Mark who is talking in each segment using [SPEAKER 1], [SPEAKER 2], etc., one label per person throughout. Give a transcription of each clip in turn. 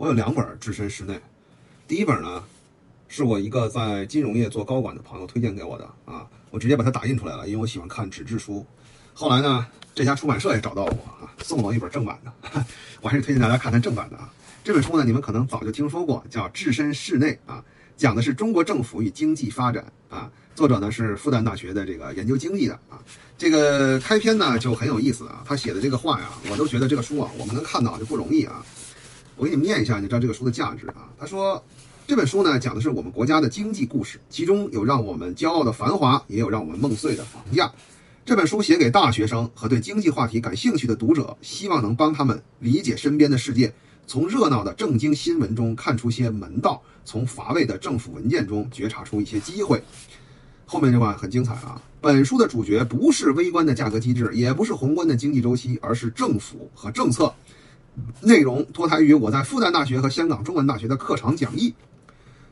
[SPEAKER 1] 我有两本置身事内，第一本呢，是我一个在金融业做高管的朋友推荐给我的啊，我直接把它打印出来了，因为我喜欢看纸质书。后来呢，这家出版社也找到我啊，送了我一本正版的，我还是推荐大家看看正版的啊。这本书呢，你们可能早就听说过，叫《置身事内》啊，讲的是中国政府与经济发展啊。作者呢是复旦大学的这个研究经济的啊。这个开篇呢就很有意思啊，他写的这个话呀，我都觉得这个书啊，我们能看到就不容易啊。我给你们念一下，你知道这个书的价值啊。他说，这本书呢讲的是我们国家的经济故事，其中有让我们骄傲的繁华，也有让我们梦碎的房价。这本书写给大学生和对经济话题感兴趣的读者，希望能帮他们理解身边的世界，从热闹的正经新闻中看出些门道，从乏味的政府文件中觉察出一些机会。后面这话很精彩啊！本书的主角不是微观的价格机制，也不是宏观的经济周期，而是政府和政策。内容脱胎于我在复旦大学和香港中文大学的课堂讲义。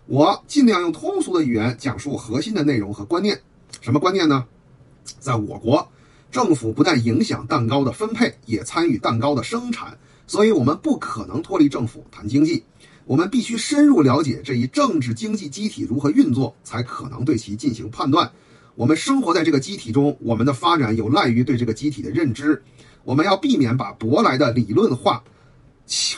[SPEAKER 1] 我尽量用通俗的语言讲述核心的内容和观念。什么观念呢？在我国，政府不但影响蛋糕的分配，也参与蛋糕的生产，所以我们不可能脱离政府谈经济。我们必须深入了解这一政治经济机体如何运作，才可能对其进行判断。我们生活在这个机体中，我们的发展有赖于对这个机体的认知。我们要避免把舶来的理论化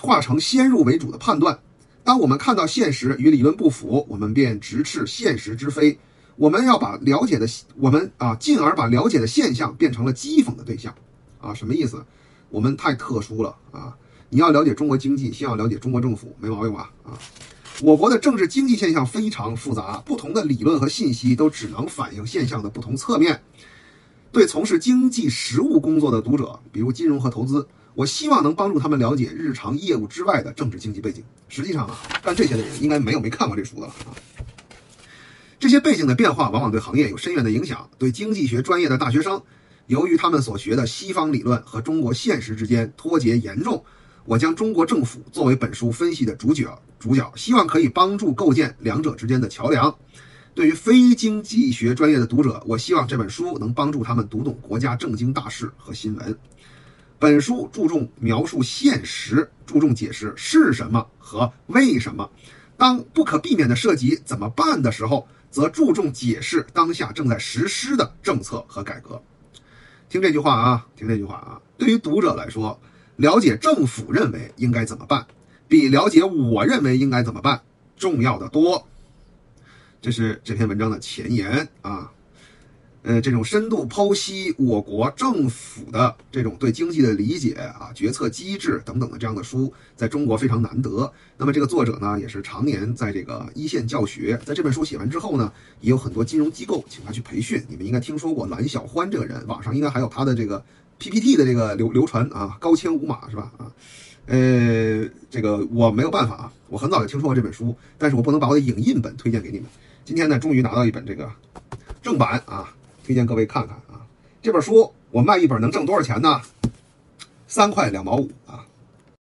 [SPEAKER 1] 化成先入为主的判断。当我们看到现实与理论不符，我们便直斥现实之非。我们要把了解的我们啊，进而把了解的现象变成了讥讽的对象，啊，什么意思？我们太特殊了啊！你要了解中国经济，先要了解中国政府，没毛病吧？啊，我国的政治经济现象非常复杂，不同的理论和信息都只能反映现象的不同侧面。对从事经济实务工作的读者，比如金融和投资，我希望能帮助他们了解日常业务之外的政治经济背景。实际上啊，干这些的人应该没有没看过这书的了啊。这些背景的变化往往对行业有深远的影响。对经济学专业的大学生，由于他们所学的西方理论和中国现实之间脱节严重，我将中国政府作为本书分析的主角，主角希望可以帮助构建两者之间的桥梁。对于非经济学专业的读者，我希望这本书能帮助他们读懂国家政经大事和新闻。本书注重描述现实，注重解释是什么和为什么。当不可避免的涉及怎么办的时候。则注重解释当下正在实施的政策和改革。听这句话啊，听这句话啊。对于读者来说，了解政府认为应该怎么办，比了解我认为应该怎么办重要的多。这是这篇文章的前言啊。呃，这种深度剖析我国政府的这种对经济的理解啊、决策机制等等的这样的书，在中国非常难得。那么这个作者呢，也是常年在这个一线教学。在这本书写完之后呢，也有很多金融机构请他去培训。你们应该听说过蓝小欢这个人，网上应该还有他的这个 PPT 的这个流流传啊，高清无码是吧？啊，呃，这个我没有办法啊，我很早就听说过这本书，但是我不能把我的影印本推荐给你们。今天呢，终于拿到一本这个正版啊。推荐各位看看啊，这本书我卖一本能挣多少钱呢？三块两毛五啊。